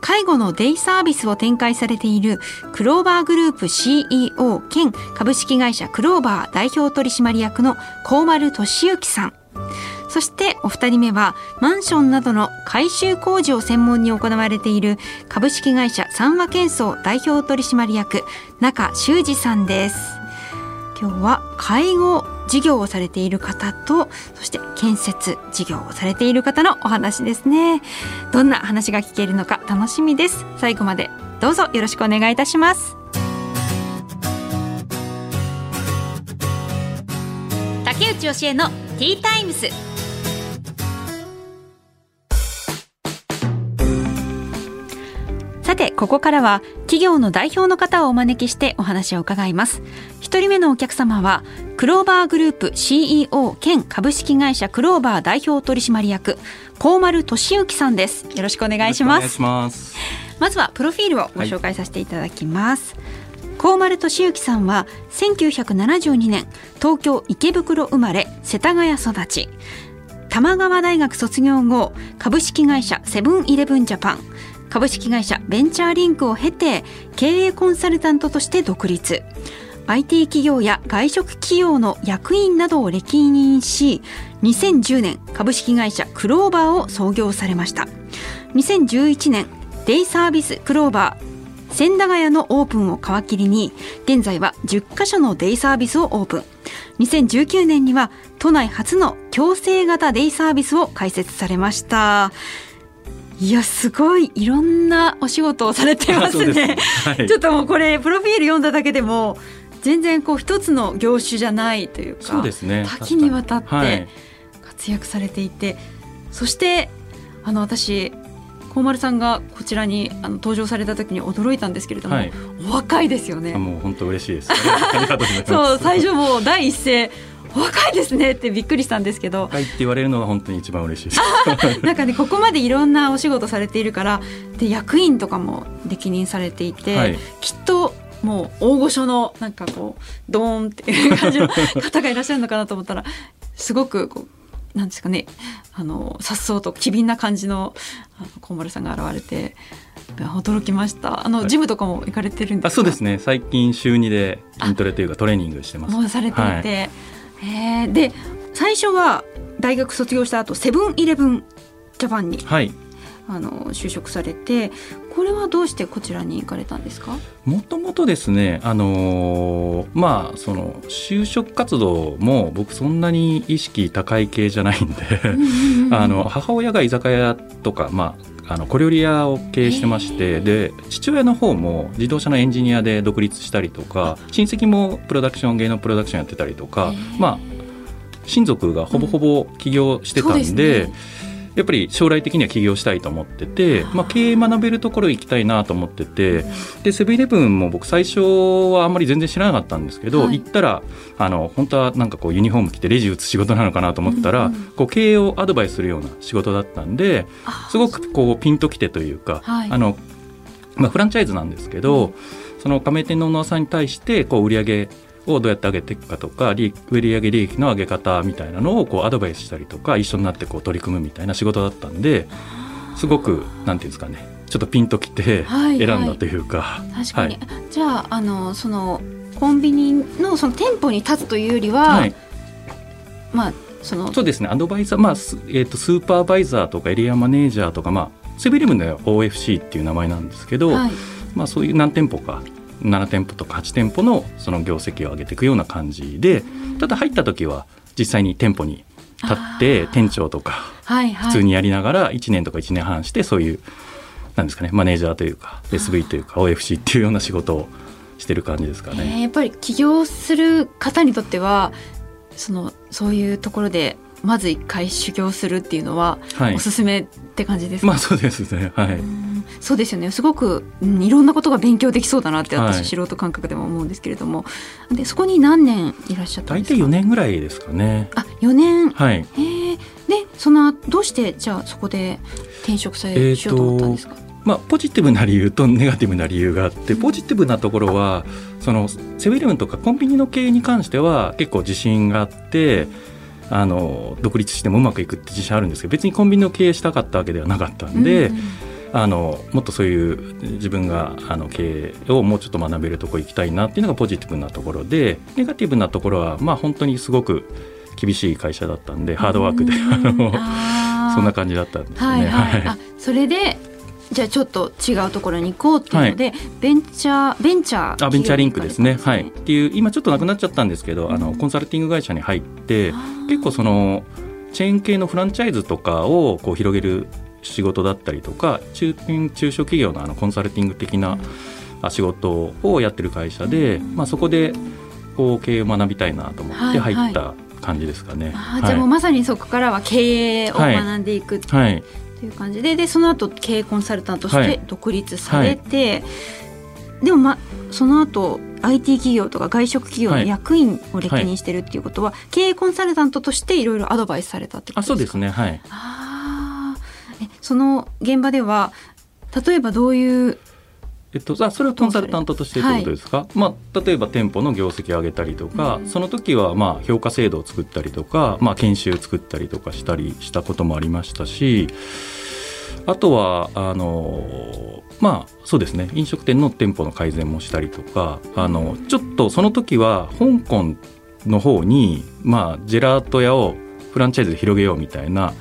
介護のデイサービスを展開されているクローバーグループ CEO 兼株式会社クローバー代表取締役の高丸俊之さん。そしてお二人目はマンションなどの改修工事を専門に行われている株式会社三和建装代表取締役中修二さんです。今日は介護事業をされている方とそして建設事業をされている方のお話ですね。どんな話が聞けるのか楽しみです。最後までどうぞよろしくお願いいたします。竹内義恵のティータイムス。て、ここからは企業の代表の方をお招きしてお話を伺います。一人目のお客様は、クローバーグループ CEO 兼株式会社クローバー代表取締役、高丸俊之さんです。よろしくお願いします。まずはプロフィールをご紹介させていただきます。はい高丸俊之さんは1972年東京池袋生まれ世田谷育ち玉川大学卒業後株式会社セブンイレブンジャパン株式会社ベンチャーリンクを経て経営コンサルタントとして独立。IT 企業や外食企業の役員などを歴任し2010年株式会社クローバーを創業されました。2011年デイサービスクローバー千駄ヶ谷のオープンを皮切りに現在は10カ所のデイサービスをオープン。2019年には都内初の強制型デイサービスを開設されました。いやすごいいろんなお仕事をされてますね。すはい、ちょっともうこれプロフィール読んだだけでも全然こう一つの業種じゃないというかそうです、ね、多岐にわたって活躍されていて、はい、そしてあの私高丸さんがこちらにあの登場された時に驚いたんですけれども、はい、お若いですよね。もう本当嬉しいです。そう最初もう第一声若いですねってびっくりしたんですけど。若いって言われるのが本当に一番嬉しいです。なんかねここまでいろんなお仕事されているからで役員とかも歴任されていて、はい、きっともう大御所のなんかこうドーンっていう感じの方がいらっしゃるのかなと思ったらすごくこうなんですかねあの颯爽と機敏な感じのあの小丸さんが現れて驚きました。あの、はい、ジムとかも行かれてるんですか？そうですね。最近週2で筋トレというかトレーニングしてます。もうされていて、はいえー、で最初は大学卒業した後セブンイレブンジャパンに、はい、あの就職されてこれはどうしてこちらに行かれたんですか？もともとですね、あのー、まあその就職活動も僕そんなに意識高い系じゃないんで あの母親が居酒屋とか、まあ、あの小料理屋を経営してまして、で父親の方も自動車のエンジニアで独立したりとか親戚もプロダクション芸能プロダクションやってたりとか、まあ親族がほぼほぼ起業してたんで。うんやっぱり将来的には起業したいと思ってて、まあ、経営学べるところ行きたいなと思っててでセブンイレブンも僕最初はあんまり全然知らなかったんですけど、はい、行ったらあの本当はなんかこうユニフォーム着てレジ打つ仕事なのかなと思ったら、うんうん、こう経営をアドバイスするような仕事だったんですごくこうピンときてというか、はい、あのまあ、フランチャイズなんですけど、うん、その加盟店のオーナーさんに対してこう売り上げをどうやって上げていくかとか売上利益の上げ方みたいなのをこうアドバイスしたりとか一緒になってこう取り組むみたいな仕事だったんですごくなんていうんですかねちょっとピンときて選んだというか。はいはい、確かに、はい、じゃああのそのコンビニのその店舗に立つというよりは、はい、まあそのそうですね。アドバイザー、まあえーと、スーパーバイザーとかエリアマネージャーとか、まあ、セブンイレブンでは OFC っていう名前なんですけど、はい、まあ、そういう何店舗か7店舗とか8店舗のその業績を上げていくような感じでただ入った時は実際に店舗に立って店長とか普通にやりながら1年とか1年半してそういうなんですかねマネージャーというか SV というか OFC っていうような仕事をしてる感じですかね。やっぱり起業する方にとってはそのそういうところでまず一回修行するっていうのは、おすすめって感じですか？まあそうですね。はい。そうですよね。すごく、うん、いろんなことが勉強できそうだなって私、はい、素人感覚でも思うんですけれども。でそこに何年いらっしゃったんですか？大体4年ぐらいですかね。あ4年。はい。へでそのどうしてじゃあそこで転職されしようと思ったんですか、まあ、ポジティブな理由とネガティブな理由があってポジティブなところはそのセブンイレブンとかコンビニの経営に関しては結構自信があってあの独立してもうまくいくって自信あるんですけど別にコンビニの経営したかったわけではなかったんで。うんあのもっとそういう自分があの経営をもうちょっと学べるところ行きたいなっていうのがポジティブなところでネガティブなところはまあ本当にすごく厳しい会社だったんでハードワークで あのそんな感じだったんですね。はいはい、あそれでじゃあちょっと違うところに行こうっていうので、はい、ベンチャーベンチャーあベンチャーリンクですね、ね、はい。っていう今ちょっとなくなっちゃったんですけど、うん、あのコンサルティング会社に入って結構そのチェーン系のフランチャイズとかをこう広げる仕事だったりとか中中小企業のあのコンサルティング的な仕事をやってる会社で、うん、まあ、そこでこう経営を学びたいなと思って入った感じですかね。はいはい、じゃあもうまさにそこからは経営を学んでいく、はい、という感じででその後経営コンサルタントとして独立されて、はい、でも、ま、その後 IT 企業とか外食企業の役員を歴任してるっていうことは、はい、経営コンサルタントとしていろいろアドバイスされたってことですか？あそうですね。はい。あえその現場では例えばどういうえっと、あそれはコンサルタントとしてってことですか、はい、まあ、例えば店舗の業績を上げたりとか、うん、その時はまあ評価制度を作ったりとか、まあ、研修作ったりとかしたりしたこともありましたしあとはあのまあそうですね。飲食店の店舗の改善もしたりとかあのちょっとその時は香港の方に、まあ、ジェラート屋をフランチャイズで広げようみたいな。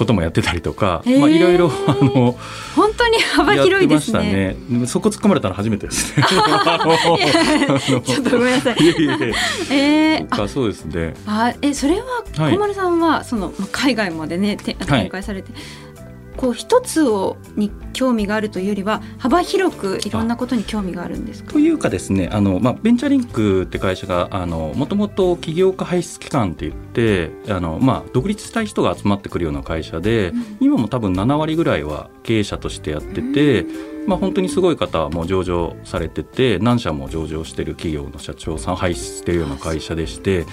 こともやってたりとか、まあいろいろあの本当に幅広いですね。ねそこ突っ込まれたの初めてですね。ちょっとごめんなさい。いえいええー、そうですね。あえそれは小丸さんはその海外までね展開されて。はいこう一つをに興味があるというよりは幅広くいろんなことに興味があるんですというかですねあの、まあ、ベンチャーリンクって会社がもともと起業家輩出機関って言ってあの、まあ、独立したい人が集まってくるような会社で、うん、今も多分7割ぐらいは経営者としてやってて、うん、まあ、本当にすごい方はもう上場されてて何社も上場してる企業の社長さん輩出してるような会社でして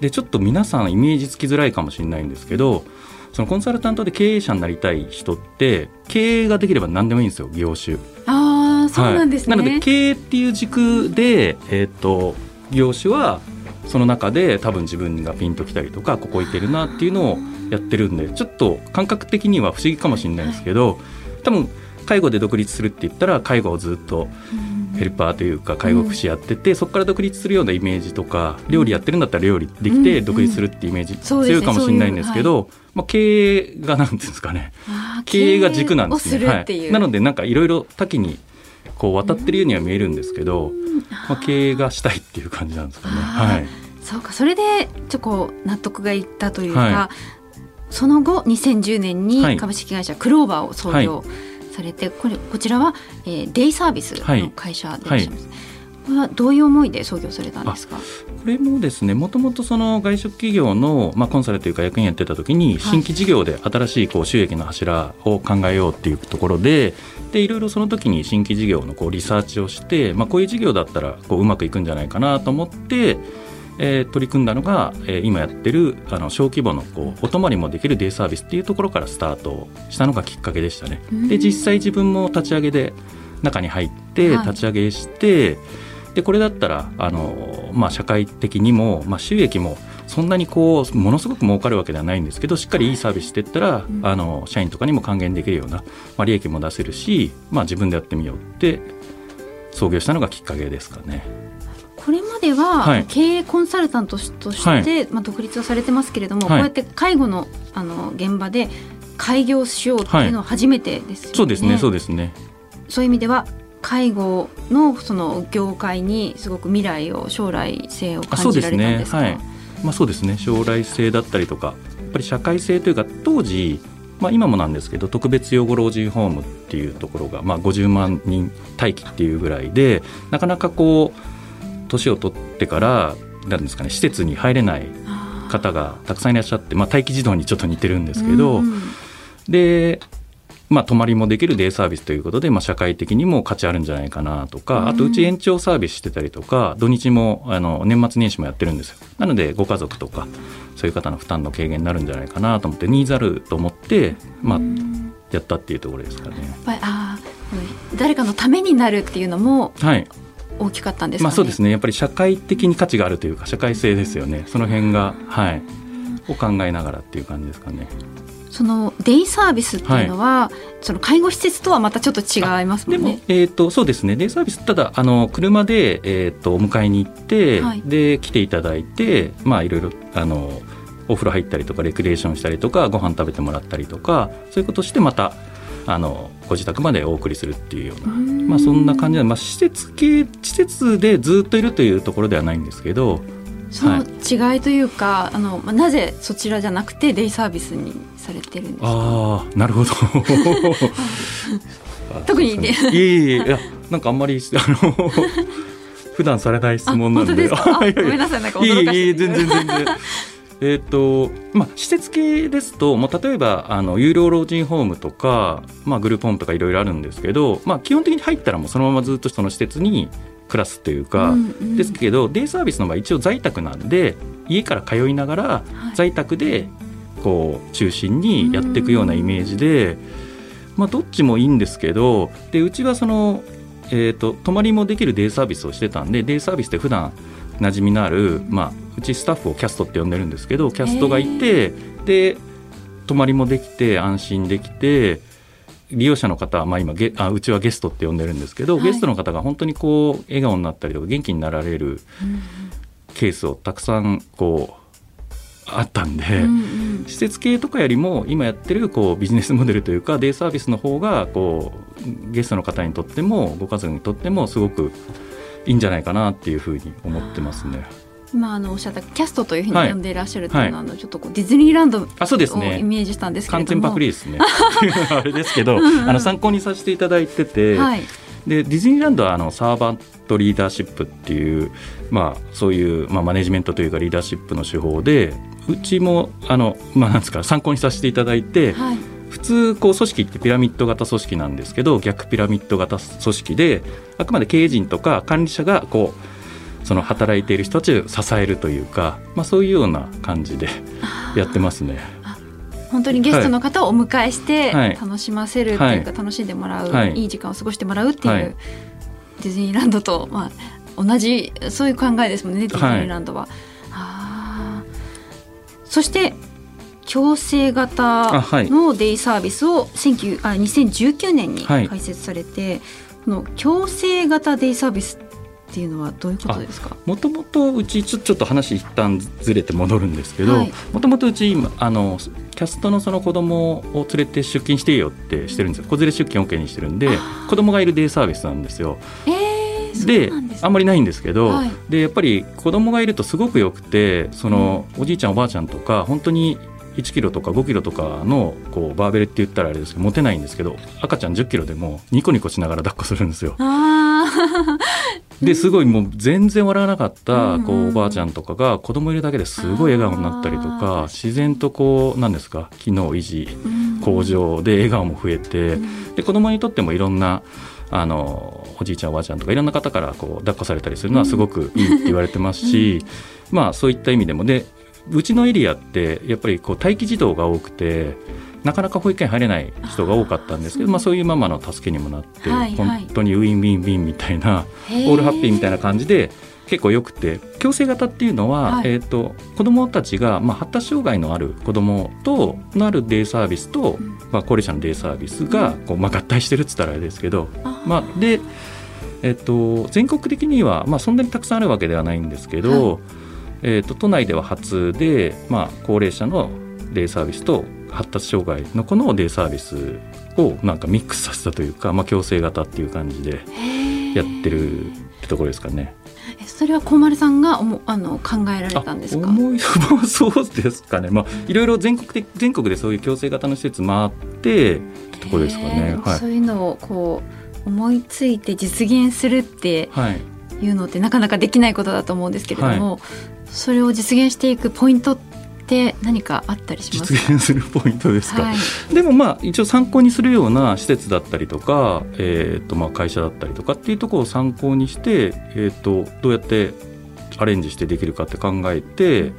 でちょっと皆さんイメージつきづらいかもしれないんですけどそのコンサルタントで経営者になりたい人って経営ができれば何でもいいんですよ業種。あそうなんですね、はい、なので経営っていう軸で、えーと、業種はその中で多分自分がピンときたりとかここいけるなっていうのをやってるんでちょっと感覚的には不思議かもしれないですけど多分介護で独立するって言ったら介護をずっとヘルパーというか介護福祉やってて、うん、そこから独立するようなイメージとか料理やってるんだったら料理できて独立するってイメージ強いかもしれないんですけど、まあ、経営がなんていうんですかね。経営が軸なんですね。はい、なのでなんかいろいろ多岐にこう渡ってるようには見えるんですけど、まあ、経営がしたいっていう感じなんですかね。はい、そうかそれでちょっと納得がいったというか、はい、その後2010年に株式会社クローバーを創業、はいされてこれこちらは、えー、デイサービスの会社でいらっしゃいます、はいはいこれはどういう思いで創業されたんですか？これもですねもともとその外食企業の、まあ、コンサルというか役員やってた時に新規事業で新しいこう収益の柱を考えようっていうところででいろいろその時に新規事業のこうリサーチをして、まあ、こういう事業だったらこううまくいくんじゃないかなと思ってえー、取り組んだのが、えー、今やってるあの小規模のこうお泊まりもできるデイサービスっていうところからスタートしたのがきっかけでしたね。で実際自分も立ち上げで中に入って立ち上げして、はい、でこれだったらあの、まあ、社会的にも、まあ、収益もそんなにこうものすごく儲かるわけではないんですけどしっかりいいサービスしていったら、あの社員とかにも還元できるような、まあ、利益も出せるし、まあ、自分でやってみようって創業したのがきっかけですかね。までは経営コンサルタントとして、はい、まあ、独立をされてますけれども、はい、こうやって介護のあの現場で開業しようっていうのは初めてですよね。そうですねそうですね。そういう意味では介護のその業界にすごく未来を将来性を感じられたんですか、ね、はい、まあ、そうですね。将来性だったりとかやっぱり社会性というか当時まあ、今もなんですけど特別養護老人ホームっていうところが、まあ、50万人待機っていうぐらいでなかなかこう年を取ってからなんですかね施設に入れない方がたくさんいらっしゃって、まあ、待機児童にちょっと似てるんですけど、うん、でまあ、泊まりもできるデイサービスということで、まあ、社会的にも価値あるんじゃないかなとか、あとうち延長サービスしてたりとか土日もあの年末年始もやってるんですよ。なのでご家族とかそういう方の負担の軽減になるんじゃないかなと思ってニーザルと思って、まあ、やったっていうところですかね。あ誰かのためになるっていうのも、はい大きかったんです、ね、まあ、そうですね。やっぱり社会的に価値があるというか社会性ですよね。その辺が、はい、を考えながらっていう感じですかね。そのデイサービスっていうのは、はい、その介護施設とはまたちょっと違いますもんね。えーと、そうですね。デイサービスただあの車で、えーと、お迎えに行って、はい、で来ていただいてまあいろいろあのお風呂入ったりとかレクリエーションしたりとかご飯食べてもらったりとかそういうことしてまたあのご自宅までお送りするっていうようなまあ、そんな感じで、まあ、施設系施設でずっといるというところではないんですけど。その違いというか、はい、あのなぜそちらじゃなくてデイサービスにされてるんですか？ああなるほど。特にね。いえいえいやなんかあんまりあの 普段されない質問なんで。ごめんなさい。なんか驚かしてい。い全然全然えーとまあ、施設系ですともう例えばあの有料老人ホームとか、まあ、グループホームとかいろいろあるんですけど、まあ、基本的に入ったらもうそのままずっとその施設に暮らすというか、うんうん、ですけどデイサービスの場合一応在宅なんで家から通いながら在宅でこう中心にやっていくようなイメージで、まあ、どっちもいいんですけどでうちはその、えーと、泊まりもできるデイサービスをしてたんでデイサービスって普段馴染みのある、まあ、うちスタッフをキャストって呼んでるんですけどキャストがいてで泊まりもできて安心できて利用者の方は、まあ、今ゲあうちはゲストって呼んでるんですけど、はい、ゲストの方が本当にこう笑顔になったりとか元気になられるケースをたくさんこうあったんで、うんうん、施設系とかよりも今やってるこうビジネスモデルというかデイサービスの方がこうゲストの方にとってもご家族にとってもすごくいいんじゃないかなっていうふうに思ってますね。今あのおっしゃったキャストというふうに呼んでいらっしゃるというのは、はい、ちょっとこうディズニーランドをイメージしたんですけど完全パクリですね。あれですけど、うんうん、あの参考にさせていただいてて、はい、でディズニーランドはあのサーバントリーダーシップっていう、まあ、そういう、まあ、マネジメントというかリーダーシップの手法でうちもあの、まあ、なんですか参考にさせていただいて、はい、普通こう組織ってピラミッド型組織なんですけど逆ピラミッド型組織であくまで経営陣とか管理者がこうその働いている人たちを支えるというか、まあ、そういうような感じでやってますね。本当にゲストの方をお迎えして楽しませるっていうか、楽しんでもらう、はい、いい時間を過ごしてもらうっていう、はい、ディズニーランドと、まあ、同じそういう考えですもんねディズニーランドは。はい、そして強制型のデイサービスを19あ2019年に開設されて、はい、この強制型デイサービスっていうのはどういうことですか？もともとうちちょちょっと話一旦ずれて戻るんですけどもともとうちあのキャストのその子供を連れて出勤していいよってしてるんですよ。子連れ出勤 OK にしてるんで子供がいるデイサービスなんですよ。えー、であんまりないんですけど、はい、でやっぱり子供がいるとすごくよくてその、おじいちゃんおばあちゃんとか本当に1キロとか5キロとかのこうバーベルって言ったらあれですけど持てないんですけど赤ちゃん10キロでもニコニコしながら抱っこするんですよ。ですごいもう全然笑わなかったこうおばあちゃんとかが子供いるだけですごい笑顔になったりとか自然とこう何ですか機能維持向上で笑顔も増えてで子供にとってもいろんなあのおじいちゃんおばあちゃんとかいろんな方からこう抱っこされたりするのはすごくいいって言われてますし、まあそういった意味でもでうちのエリアってやっぱりこう待機児童が多くてなかなか保育園入れない人が多かったんですけどまあ、そういうママの助けにもなって、はいはい、本当にウィンウィンウィンみたいなオールハッピーみたいな感じで結構よくて共生型っていうのは、はい。えーと、子どもたちが、まあ、発達障害のある子どもとのあるデイサービスと、うん、まあ、高齢者のデイサービスがこう、まあ、合体してるっつったらあれですけど、まあ、で、えーと、全国的には、まあ、そんなにたくさんあるわけではないんですけど、はいえーと、都内では初で、まあ、高齢者のデイサービスと発達障害の子のデイサービスをなんかミックスさせたというか、まあ、強制型っていう感じでやってるってところですかね。それは小丸さんがおもあの考えられたんですか？思いそうですかね、まあ、いろいろ全国的全国でそういう強制型の施設回ってってところですかね、はい、そういうのをこう思いついて実現するっていうのってなかなかできないことだと思うんですけれども、はい、それを実現していくポイントっって何かあったりします実現するポイントですか、はい、でもまあ一応参考にするような施設だったりとか、えー、とまあ会社だったりとかっていうところを参考にして、えー、とどうやってアレンジしてできるかって考えて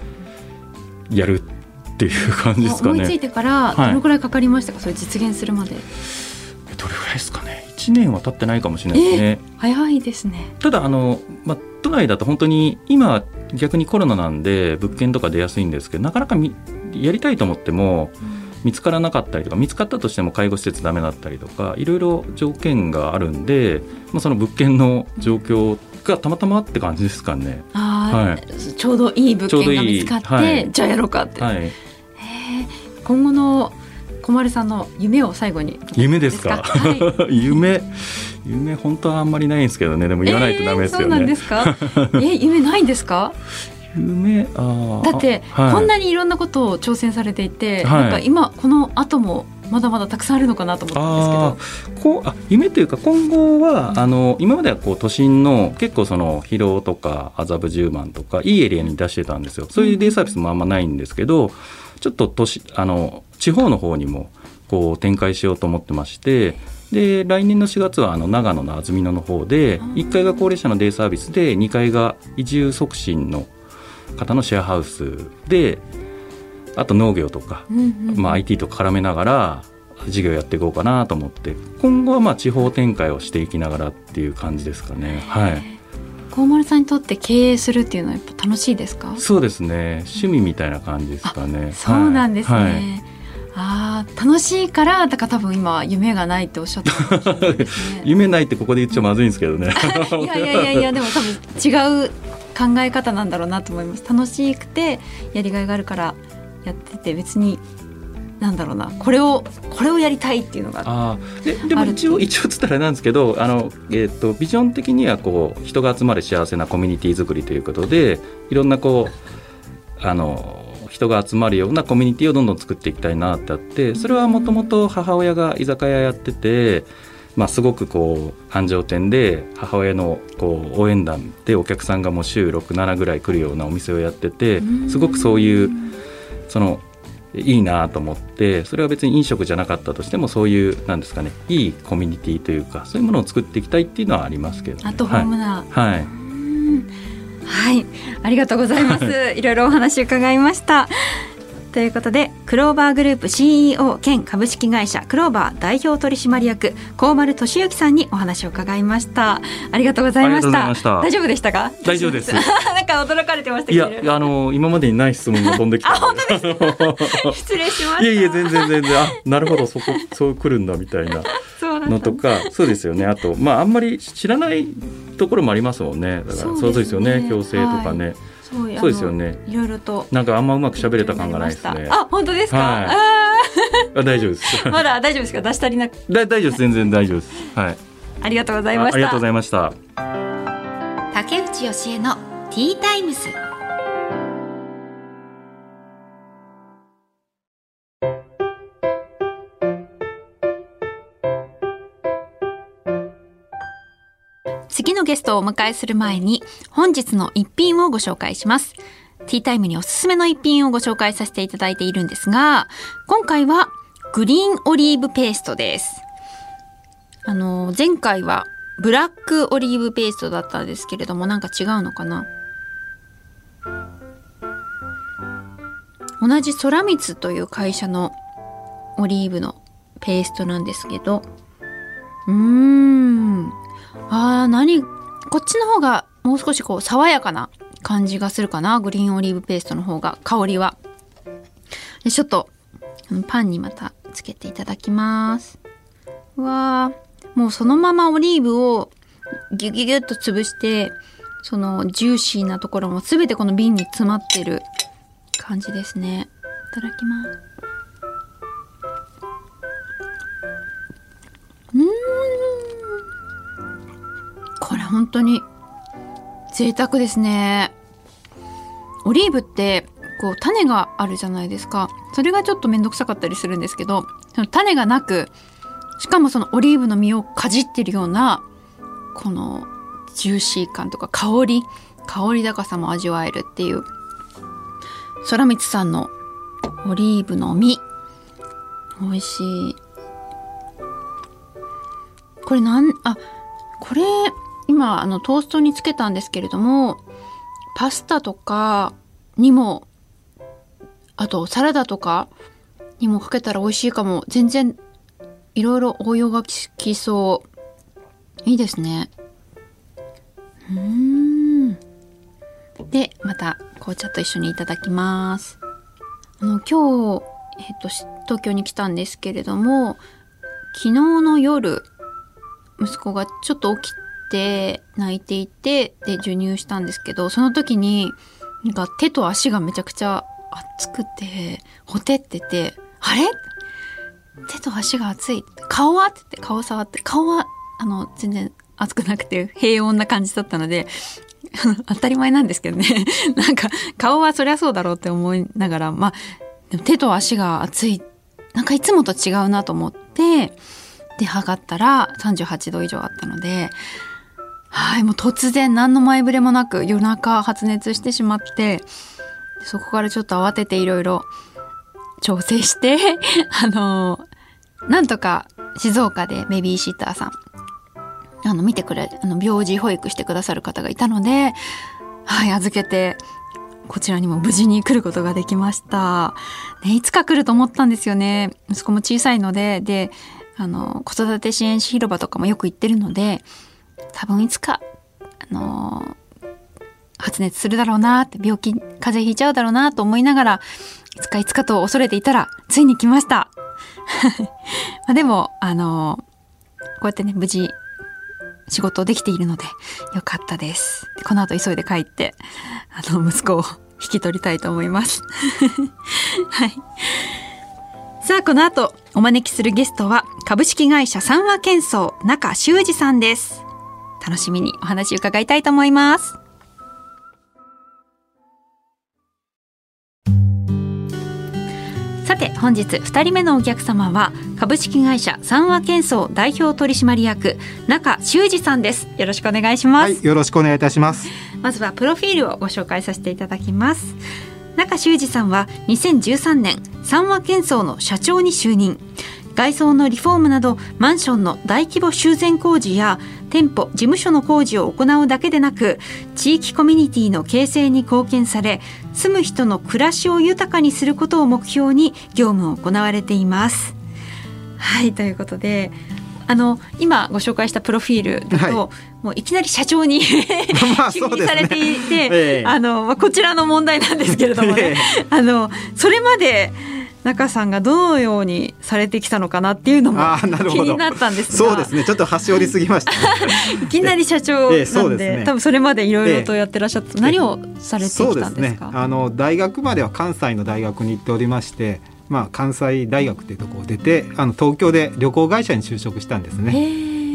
やるっていう感じですかね。思いついてからはい。どのくらいかかりましたか、それ実現するまで。どれぐらいですかね？1年は経ってないかもしれないですね。早いですね。ただあの、まあ、都内だと本当に今逆にコロナなんで物件とか出やすいんですけどなかなかみやりたいと思っても見つからなかったりとか見つかったとしても介護施設ダメだったりとかいろいろ条件があるんで、まあ、その物件の状況がたまたまって感じですかね。あはーちょうどいい物件が見つかって、はい。じゃあやろうかって、はい、今後の小丸さんの夢を最後に夢ですか？はい。夢夢本当はあんまりないんですけどね。でも言わないとダメですよえーそうなんね。ですか？え夢ないんですか？夢あーだって、はい。こんなにいろんなことを挑戦されていて、はい。なんか今この後もまだまだたくさんあるのかなと思ったんですけど。こうあ夢というか今後は、あの今まではこう都心の結構その広尾とか麻布十番とかいいエリアに出してたんですよ。そういうデイサービスもあんまないんですけどちょっと都市あの地方の方にもこう展開しようと思ってましてで来年の4月はあの長野の安曇野の方でうん。1階が高齢者のデイサービスで2階が移住促進の方のシェアハウスであと農業とかうんうんまあ、IT と絡めながら事業やっていこうかなと思って。今後はまあ地方展開をしていきながらっていう感じですかね。はい、小丸さんにとって経営するっていうのはやっぱ楽しいですか？そうですね。趣味みたいな感じですかね。そうなんですね、はい。ああ楽しいからだから多分今夢がないっておっしゃったね。夢ないってここで言っちゃまずいんですけどね。いやいやいやいやでも多分違う考え方なんだろうなと思います。楽しくてやりがいがあるからやってて別になんだろうな。これをこれをやりたいっていうのがあー。ででも一応一応つったらなんですけどあの、えー、とビジョン的にはこう人が集まる幸せなコミュニティ作りということでいろんなこうあの人が集まるようなコミュニティをどんどん作っていきたいなってあってそれはもともと母親が居酒屋やってて、まあ、すごくこう繁盛店で母親のこう応援団でお客さんがもう週67ぐらい来るようなお店をやっててすごくそういうそのいいなと思ってそれは別に飲食じゃなかったとしてもそういうなんですかねいいコミュニティというかそういうものを作っていきたいっていうのはありますけど、ね、アットホームな、はい、はい。うんはい、ありがとうございます。いろいろお話伺いました。ということで、クローバーグループ CEO 兼株式会社クローバー代表取締役高丸俊之さんにお話を伺いました。ありがとうございました。大丈夫でしたか？大丈夫です なんか驚かれてましたい。やあの今までにない質問が飛んできたあ本当です 失礼しました。いやいや全然全然あなるほどそこそう来るんだみたいなのとか そうですよね。あとまああんまり知らないところもありますもんね。だからそうですよね。矯正とかね、そうですよね。いろいろと。なんかあんまうまく喋れた感がないですね。あ本当ですか？はい。ああ大丈夫です。ー まだ大丈夫ですか？出し足りなく。だ大丈夫です。全然大丈夫です。はい。ありがとうございました。あありがとうございました。竹内義恵のティータイムス次のゲストをお迎えする前に本日の一品をご紹介します。ティータイムにおすすめの一品をご紹介させていただいているんですが今回はグリーンオリーブペーストです。あの前回はブラックオリーブペーストだったんですけれどもなんか違うのかな？同じ空光という会社のオリーブのペーストなんですけどうーん。あー何？こっちの方がもう少しこう爽やかな感じがするかな？グリーンオリーブペーストの方が。香りは。でちょっとパンにまたつけていただきます。わーもうそのままオリーブをギュギュギュッと潰してそのジューシーなところも全てこの瓶に詰まってる感じですね。いただきます。本当に贅沢ですね。オリーブってこう種があるじゃないですか。それがちょっと面倒くさかったりするんですけどその種がなくしかもそのオリーブの実をかじってるようなこのジューシー感とか香り香り高さも味わえるっていう空光さんのオリーブの実。美味しい。これなんあこれ今あのトーストにつけたんですけれどもパスタとかにもあとサラダとかにもかけたら美味しいかも。全然いろいろ応用が効きそう。いいですね。うん。でまた紅茶と一緒にいただきます。あの今日、えっと、東京に来たんですけれども昨日の夜息子がちょっと起きて泣いていてで授乳したんですけどその時になんか手と足がめちゃくちゃ熱くてほてってて「あれ？手と足が熱い？顔は?」って顔触って顔はあの全然熱くなくて平穏な感じだったので 当たり前なんですけどね。なんか顔はそりゃそうだろうって思いながらまあ手と足が熱い。なんかいつもと違うなと思ってで測ったら38度以上あったのではいもう突然何の前触れもなく夜中発熱してしまってそこからちょっと慌てていろいろ調整して あのなんとか静岡でベビーシッターさんあの見てくれあの病児保育してくださる方がいたのではい預けてこちらにも無事に来ることができました。ね、いつか来ると思ったんですよね。息子も小さいので、で、あの、子育て支援士広場とかもよく行ってるので、多分いつか、あの、発熱するだろうなって、病気、風邪ひいちゃうだろうなと思いながら、いつかいつかと恐れていたら、ついに来ました。まあでも、あの、こうやってね、無事、仕事できているので、よかったです。この後急いで帰って、あの、息子を引き取りたいと思います。はい。さあ、この後、お招きするゲストは、株式会社三和建装中修二さんです。楽しみにお話伺いたいと思います。さて本日2人目のお客様は株式会社三和建装代表取締役中修二さんです。よろしくお願いします、はい、よろしくお願いいたします。まずはプロフィールをご紹介させていただきます。中修二さんは2013年三和建装の社長に就任外装のリフォームなどマンションの大規模修繕工事や店舗事務所の工事を行うだけでなく地域コミュニティの形成に貢献され住む人の暮らしを豊かにすることを目標に業務を行われています。はいということであの今ご紹介したプロフィールだと、はい、もういきなり社長に 就任されていて、ええ、あのまあ、こちらの問題なんですけれどもね、え、あのそれまで中さんがどのようにされてきたのかなっていうのも気になったんですそうですね。ちょっと端折りすぎました、いきなり社長なんでえーでね、多分それまでいろいろとやってらっしゃって、えー、何をされてきたんですか、ね、あの大学までは関西の大学に行っておりましてまあ、関西大学っていうところを出てあの東京で旅行会社に就職したんですね。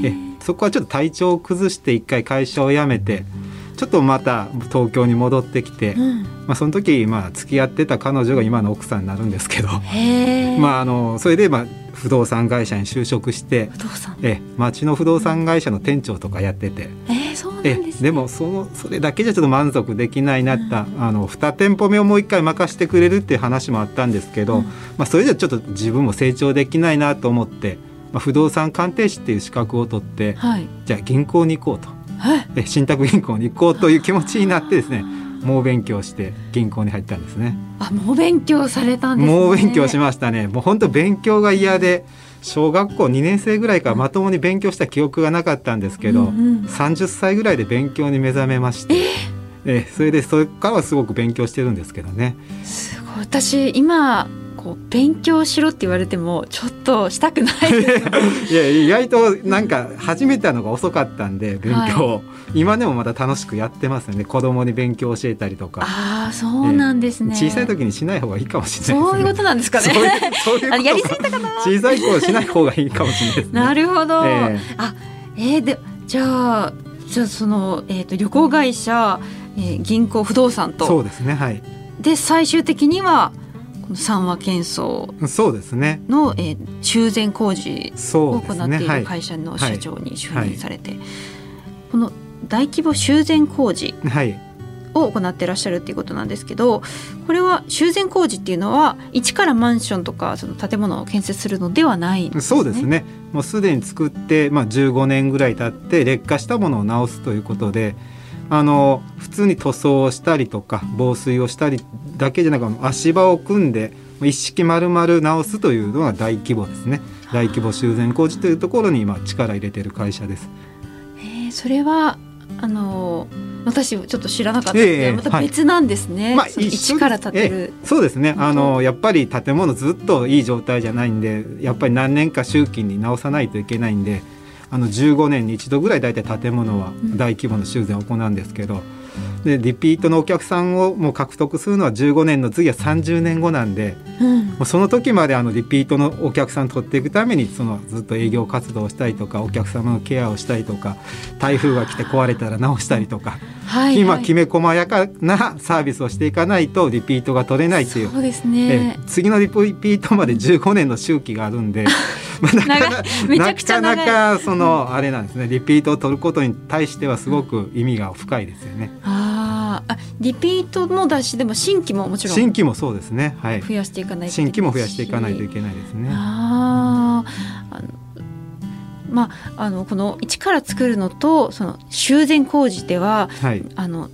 えそこはちょっと体調を崩して一回会社を辞めてちょっとまた東京に戻ってきて、うん、まあ、その時、まあ、付き合ってた彼女が今の奥さんになるんですけど、まあ、あのそれで、まあ、不動産会社に就職してえ町の不動産会社の店長とかやってて。えでもそのそれだけじゃちょっと満足できないなった、うん、あの2店舗目をもう一回任せてくれるっていう話もあったんですけど、うん、まあ、それじゃちょっと自分も成長できないなと思って、まあ、不動産鑑定士っていう資格を取って、はい、じゃあ銀行に行こうと。で信託銀行に行こうという気持ちになってですね猛勉強して銀行に入ったんですね。あ猛勉強されたんです、ね、猛勉強しましたね。もう本当勉強が嫌で小学校2年生ぐらいからまともに勉強した記憶がなかったんですけど、うんうん、30歳ぐらいで勉強に目覚めまして。え？それでそれからはすごく勉強してるんですけどね。すごい私今こう勉強しろって言われてもちょっとしたくない。いや意外となんか始めたのが遅かったんで勉強、はい、今でもまだ楽しくやってますよね。子供に勉強教えたりとか。ああそうなんですね、えー、小さい時にしない方がいいかもしれない、ね、そういうことなんですかね。そういうやりすぎたかな。小さい頃しない方がいいかもしれないです、ね、なるほど、えー、あえー、でじゃあじゃあその、えーと、旅行会社、えー、銀行不動産と。そうですね。はい。で最終的にはこの三和建装そうですね。の、えー、修繕工事を行っている会社の社長に就任されて、はい。はい、この大規模修繕工事を行ってらっしゃるっていうことなんですけどこれは修繕工事っていうのは一からマンションとかその建物を建設するのではないんです、ね、そうですね。もうすでに作って、まあ、15年ぐらい経って劣化したものを直すということであの普通に塗装をしたりとか防水をしたりだけじゃなく足場を組んで一式丸々直すというのが大規模ですね。大規模修繕工事というところに今力入れてる会社です。えー、それはあの私ちょっと知らなかったので、えー、また別なんですね、はい、まあ、一から建てる、えー、そうですね。あのやっぱり建物ずっといい状態じゃないんでやっぱり何年か周期に直さないといけないんであの15年に一度ぐらい大体建物は大規模な修繕を行うんですけど、うんでリピートのお客さんをもう獲得するのは15年の次は30年後なんで、うん、もうその時まであのリピートのお客さん取っていくためにそのずっと営業活動をしたりとかお客様のケアをしたりとか台風が来て壊れたら直したりとか、はい。はい、今きめ細やかなサービスをしていかないとリピートが取れないっていう。そうですね、次のリピートまで15年の周期があるんで。まあ、なかなかなかそのあれなんですね。リピートを取ることに対してはすごく意味が深いですよね。あリピートの出しでも新規ももちろん新規もそうですね、はい、増やしていかないと新規も増やしていかないといけないですね。ああのまあ、あのこの一から作るのとその修繕工事では、はい、あの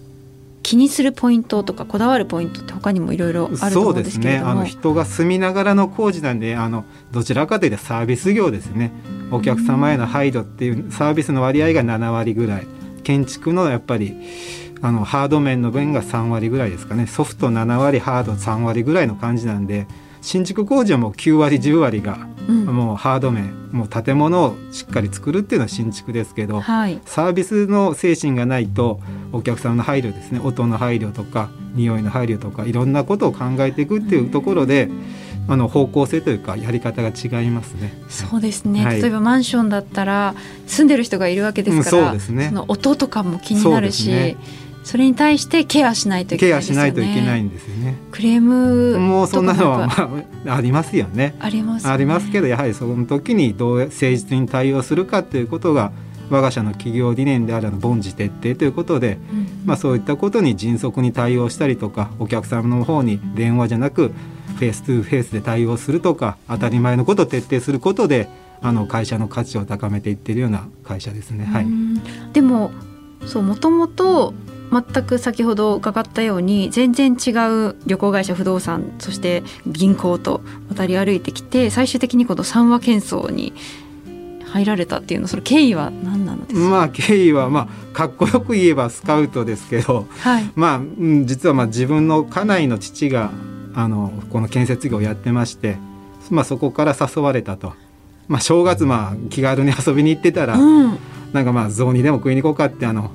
気にするポイントとかこだわるポイントって他にもいろいろあると思うんですけれども。そうですね。あの人が住みながらの工事なんであのどちらかというとサービス業ですね。お客様への配慮っていうサービスの割合が7割ぐらい。建築のやっぱりあのハード面の分が3割ぐらいですかねソフト7割ハード3割ぐらいの感じなんで新築工事はもう9割10割がもうハード面、もう建物をしっかり作るっていうのは新築ですけど、はい、サービスの精神がないとお客さんの配慮ですね音の配慮とか匂いの配慮とかいろんなことを考えていくっていうところで。あの方向性というかやり方が違いますね。そうですね。はい、例えばマンションだったら住んでる人がいるわけですから、うん、そうですね。その音とかも気になるし、それに対してケアしないといけない、ね、ケアしないといけないんですよね。クレームもうそんなのは、まあ、ありますよね。あります、ね、ありますけどやはりその時にどう誠実に対応するかということが我が社の企業理念である凡事徹底ということで、うん、まあ、そういったことに迅速に対応したりとかお客様の方に電話じゃなくフェイス2フェイスで対応するとか当たり前のことを徹底することであの会社の価値を高めていっているような会社ですね。はい、でもそうもともと全く先ほど伺ったように全然違う旅行会社不動産そして銀行と渡り歩いてきて最終的にこの三和建装に入られたっていうのその経緯は何なのですか？まあ経緯はまあかっこよく言えばスカウトですけど、はい、まあ、うん、実はまあ自分の家内の父があのこの建設業をやってまして、まあ、そこから誘われたと。まあ、正月まあ気軽に遊びに行ってたら、うんなんかまあ雑煮でも食いに行こうかってあの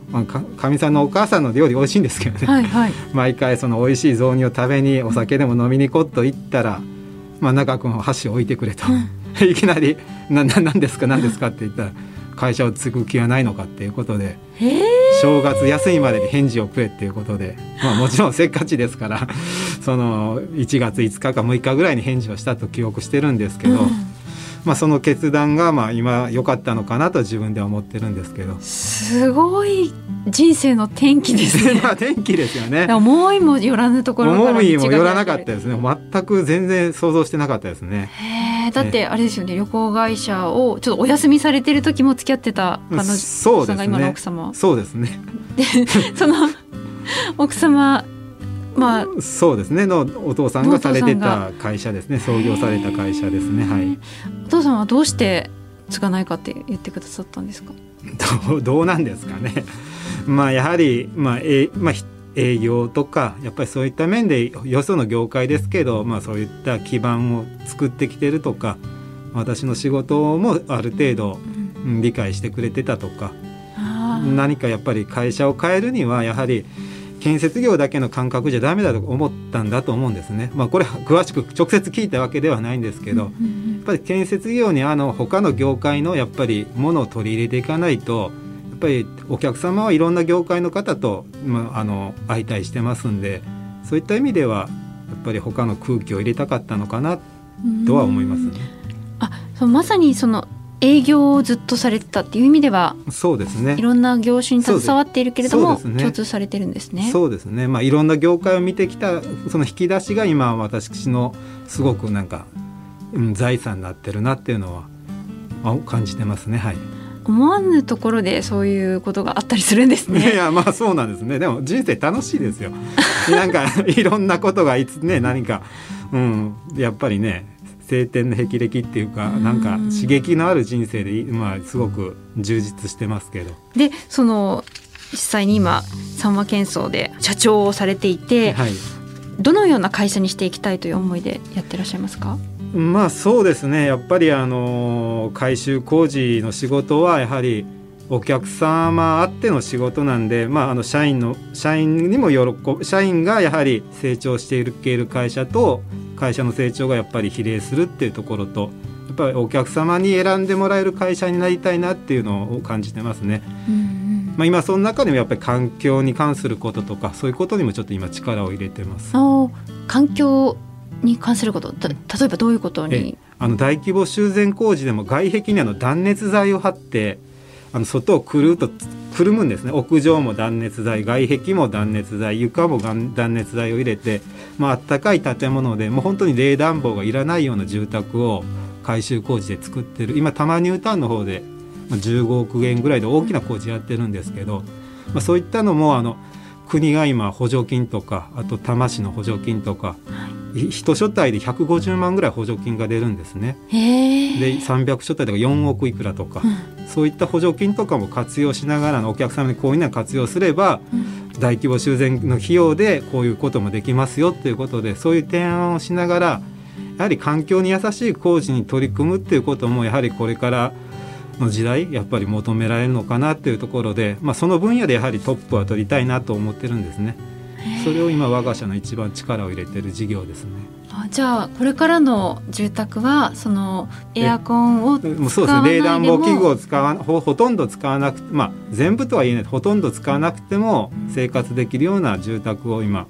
かみさんのお母さんの料理美味しいんですけどね、はいはい、毎回その美味しい雑煮を食べにお酒でも飲みに行こうと言ったら、まあ、中君箸を置いてくれと、うん、いきなり「なな何ですか？何ですか?」って言ったら「会社を継ぐ気はないのか」っていうことで正月休みまでに返事をくれっていうことで、まあ、もちろんせっかちですからその1月5日か6日ぐらいに返事をしたと記憶してるんですけど。うんまあ、その決断がまあ今良かったのかなと自分では思ってるんですけど。すごい人生の転機ですね。転機ですよね。思いもよらぬところ思いもよらなかったですね。全く全然想像してなかったですね。だってあれですよね。旅行会社をちょっとお休みされてる時も付き合ってた彼女さんが今の奥様。そうですね。でその奥様まあ、そうですね。のお父さんがされてた会社ですね。創業された会社ですね。はい。お父さんはどうして継がないかって言ってくださったんですか？どう どうなんですかね。まあやはり、まあえまあ、営業とかやっぱりそういった面でよその業界ですけど、まあ、そういった基盤を作ってきてるとか私の仕事もある程度、うん、理解してくれてたとか何かやっぱり会社を変えるにはやはり建設業だけの感覚じゃダメだと思ったんだと思うんですね。まあ、これ詳しく直接聞いたわけではないんですけど、やっぱり建設業にあの他の業界のやっぱりものを取り入れていかないとやっぱりお客様はいろんな業界の方と、まあ、あの相対してますんでそういった意味ではやっぱり他の空気を入れたかったのかなとは思いますね。あそまさにその営業をずっとされてたっていう意味ではそうですねいろんな業種に携わっているけれども、ね、共通されてるんですね。そうですね、まあ、いろんな業界を見てきたその引き出しが今私のすごくなんか、うん、財産になってるなっていうのは感じてますね。はい思わぬところでそういうことがあったりするんですね。いやまあそうなんですね。でも人生楽しいですよ。なんか いろんなことがいつね何か、うん、やっぱりね晴天の霹靂っていうかなんか刺激のある人生で、まあ、すごく充実してますけど。でその実際に今三和建装で社長をされていて、はい、どのような会社にしていきたいという思いでやってらっしゃいますか？まあそうですね。やっぱりあの改修工事の仕事はやはりお客様あっての仕事なんで、まあ、あの社員の社員にも喜ぶ社員がやはり成長していける会社と会社の成長がやっぱり比例するっていうところとやっぱりお客様に選んでもらえる会社になりたいなっていうのを感じてますね。まあ、今その中でもやっぱり環境に関することとかそういうことにもちょっと今力を入れてます。環境に関すること例えばどういうことに？あの大規模修繕工事でも外壁にあの断熱材を貼ってあの外をくるっとくるむんですね屋上も断熱材外壁も断熱材床も断熱材を入れて、まあったかい建物でもう本当に冷暖房がいらないような住宅を改修工事で作ってる。今多摩ニュータウンの方で15億円ぐらいで大きな工事やってるんですけど、まあ、そういったのもあの国が今補助金とかあと多摩市の補助金とか一所帯で150万ぐらい補助金が出るんですね。で300所帯とか4億いくらとか、うん、そういった補助金とかも活用しながらのお客様にこういうのを活用すれば、うん、大規模修繕の費用でこういうこともできますよということでそういう提案をしながらやはり環境に優しい工事に取り組むっていうこともやはりこれからの時代やっぱり求められるのかなっていうところで、まあ、その分野でやはりトップは取りたいなと思ってるんですね。それを今我が社の一番力を入れてる事業ですね。あじゃあこれからの住宅はそのエアコンをそうですね冷暖房器具を使わほほとんど使わなくてまあ全部とは言えないほとんど使わなくても生活できるような住宅を今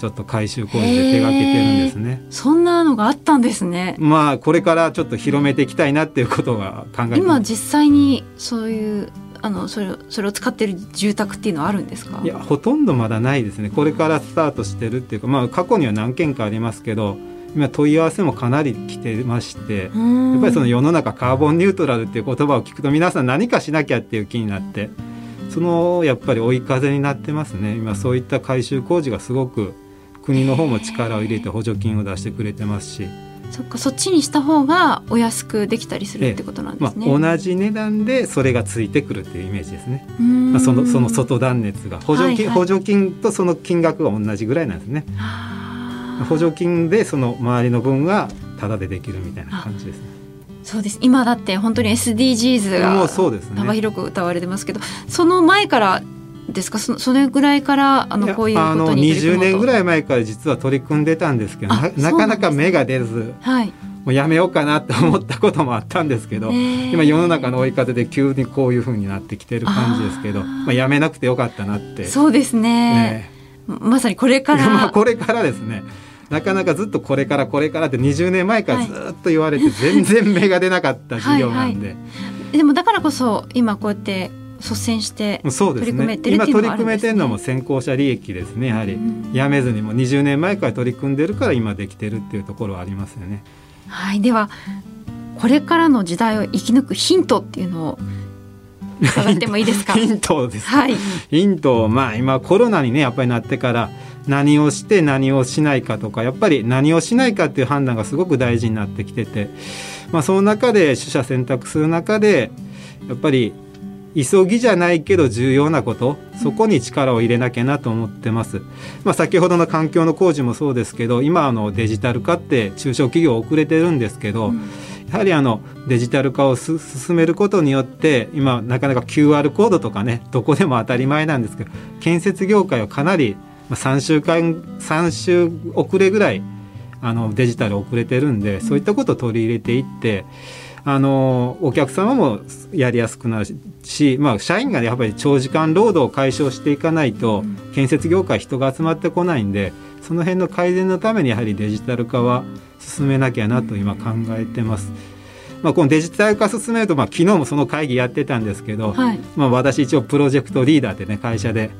ちょっと改修工事で手がけてるんですね。そんなのがあったんですね。まあこれからちょっと広めていきたいなっていうことが考えて今実際にそういうあのそれそれを使ってる住宅っていうのはあるんですか？いやほとんどまだないですね。これからスタートしてるっていうか、まあ、過去には何件かありますけど今問い合わせもかなり来てましてやっぱりその世の中カーボンニュートラルっていう言葉を聞くと皆さん何かしなきゃっていう気になってそのやっぱり追い風になってますね。今そういった改修工事がすごく国の方も力を入れて補助金を出してくれてますし。そっかそっちにした方がお安くできたりするってことなんですね、まあ、同じ値段でそれがついてくるっていうイメージですね、まあ、そのその外断熱が補助金、はいはい、補助金とその金額が同じぐらいなんですね。補助金でその周りの分がタダでできるみたいな感じですね。そうです。今だって本当に SDGs が幅広く歌われてますけどその前からですか？そそれぐらいからあのこういうことに取り組20年ぐらい前から実は取り組んでたんですけどななかなか芽が出ず、はい、もうやめようかなと思ったこともあったんですけど、今世の中の追い風で急にこういうふうになってきてる感じですけどまあ、やめなくてよかったなって。そうですね、えー、まさにこれから。まあこれからですね。なかなかずっとこれからこれからって20年前からずっと言われて全然芽が出なかった事業なんで。はい、でもだからこそ今こうやって率先して取り組めてるっていうのも、ね、今取り組めてるのも先行者利益ですね。やはり、やめずにも20年前から取り組んでるから今できてるっていうところはありますよね。はい。ではこれからの時代を生き抜くヒントっていうのを伺ってもいいですか？ヒントですはい、ヒントまあ今コロナにねやっぱりなってから何をして何をしないかとかやっぱり何をしないかっていう判断がすごく大事になってきてて、まあ、その中で取捨選択する中でやっぱり急ぎじゃないけど重要なことそこに力を入れなきゃなと思ってます、まあ、先ほどの環境の工事もそうですけど今あのデジタル化って中小企業遅れてるんですけど、うん、やはりあのデジタル化を進めることによって今なかなか QR コードとかねどこでも当たり前なんですけど建設業界はかなり3週間3週遅れぐらいあのデジタル遅れてるんでそういったことを取り入れていってあのお客様もやりやすくなるし、まあ、社員がやっぱり長時間労働を解消していかないと、建設業界人が集まってこないんでその辺の改善のためにやはりデジタル化は進めなきゃなと今考えてます。まあ、このデジタル化進めると、まあ、昨日もその会議やってたんですけど、はい、まあ、私一応プロジェクトリーダーでね会社で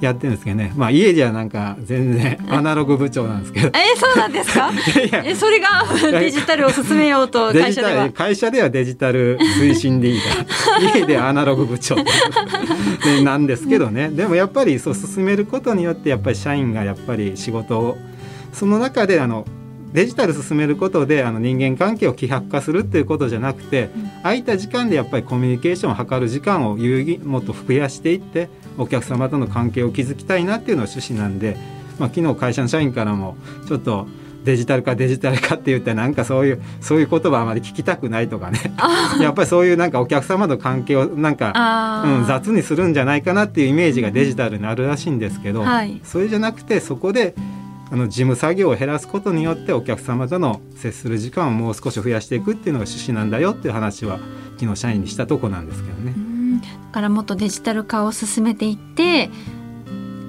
やってるんですけどね、まあ、家じゃなんか全然アナログ部長なんですけど。えそうなんですか？えそれが デジタルを進めようと会社では？会社ではデジタル推進リーダー。家でアナログ部長。なんですけどね。でもやっぱりそう進めることによってやっぱり社員がやっぱり仕事をその中であのデジタル進めることであの人間関係を希薄化するっていうことじゃなくて、空いた時間でやっぱりコミュニケーションを図る時間を有意義もっと増やしていってお客様との関係を築きたいなっていうのが趣旨なんで、まあ、昨日会社の社員からもちょっとデジタル化デジタル化って言ってなんかそういうそういう言葉あまり聞きたくないとかね。やっぱりそういうなんかお客様の関係をなんか、うん、雑にするんじゃないかなっていうイメージがデジタルにあるらしいんですけど、はい、それじゃなくてそこであの事務作業を減らすことによってお客様との接する時間をもう少し増やしていくっていうのが趣旨なんだよっていう話は昨日社員にしたとこなんですけどね。だからもっとデジタル化を進めていって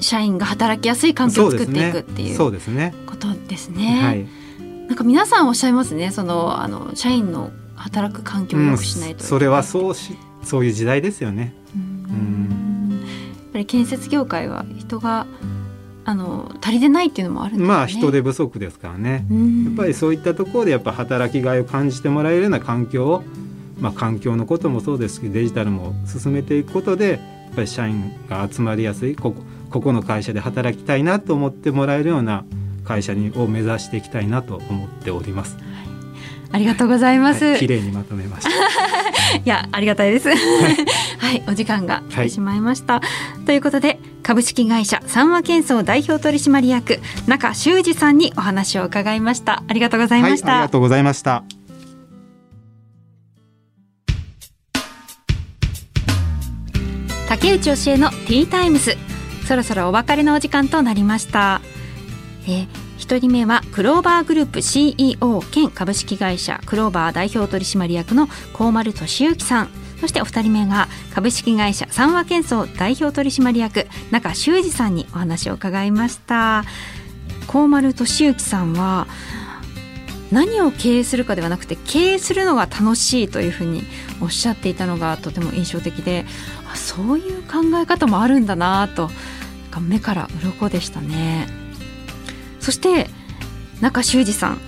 社員が働きやすい環境を作っていくっていうそうですね。ことですね。はい、なんか皆さんおっしゃいますね。そのあの社員の働く環境を良くしないと、うん、それはそうしそういう時代ですよね。うん。やっぱり建設業界は人があの足りてないっていうのもあるね。まあ人手不足ですからね。やっぱりそういったところでやっぱ働きがいを感じてもらえるような環境を、まあ環境のこともそうですしデジタルも進めていくことでやっぱり社員が集まりやすいここここの会社で働きたいなと思ってもらえるような会社にを目指していきたいなと思っております。ありがとうございます。綺、麗、にまとめました。いや、ありがたいです。はい、お時間が来てしまいました。はい、ということで、株式会社三和建装代表取締役中修二さんにお話を伺いました。ありがとうございました。はい、ありがとうございました。竹内教えのティータイムス。そろそろお別れのお時間となりました。えー1人目はクローバーグループ CEO 兼株式会社クローバー代表取締役の高丸俊之さんそしてお二人目が株式会社三和建装代表取締役中修二さんにお話を伺いました高丸俊之さんは何を経営するかではなくて経営するのが楽しいというふうにおっしゃっていたのがとても印象的でそういう考え方もあるんだなと目から鱗でしたね。そして中修二さん。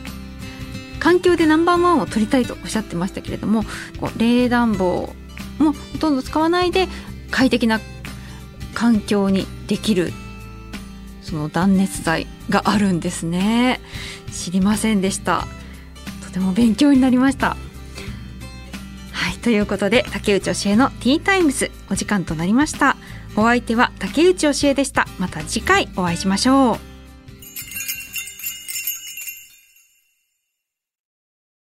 環境でナンバーワンを取りたいとおっしゃってましたけれどもこう冷暖房もほとんど使わないで快適な環境にできるその断熱材があるんですね。知りませんでした。とても勉強になりました。はいということで竹内教えのティータイムズお時間となりました。お相手は竹内教えでした。また次回お会いしましょう。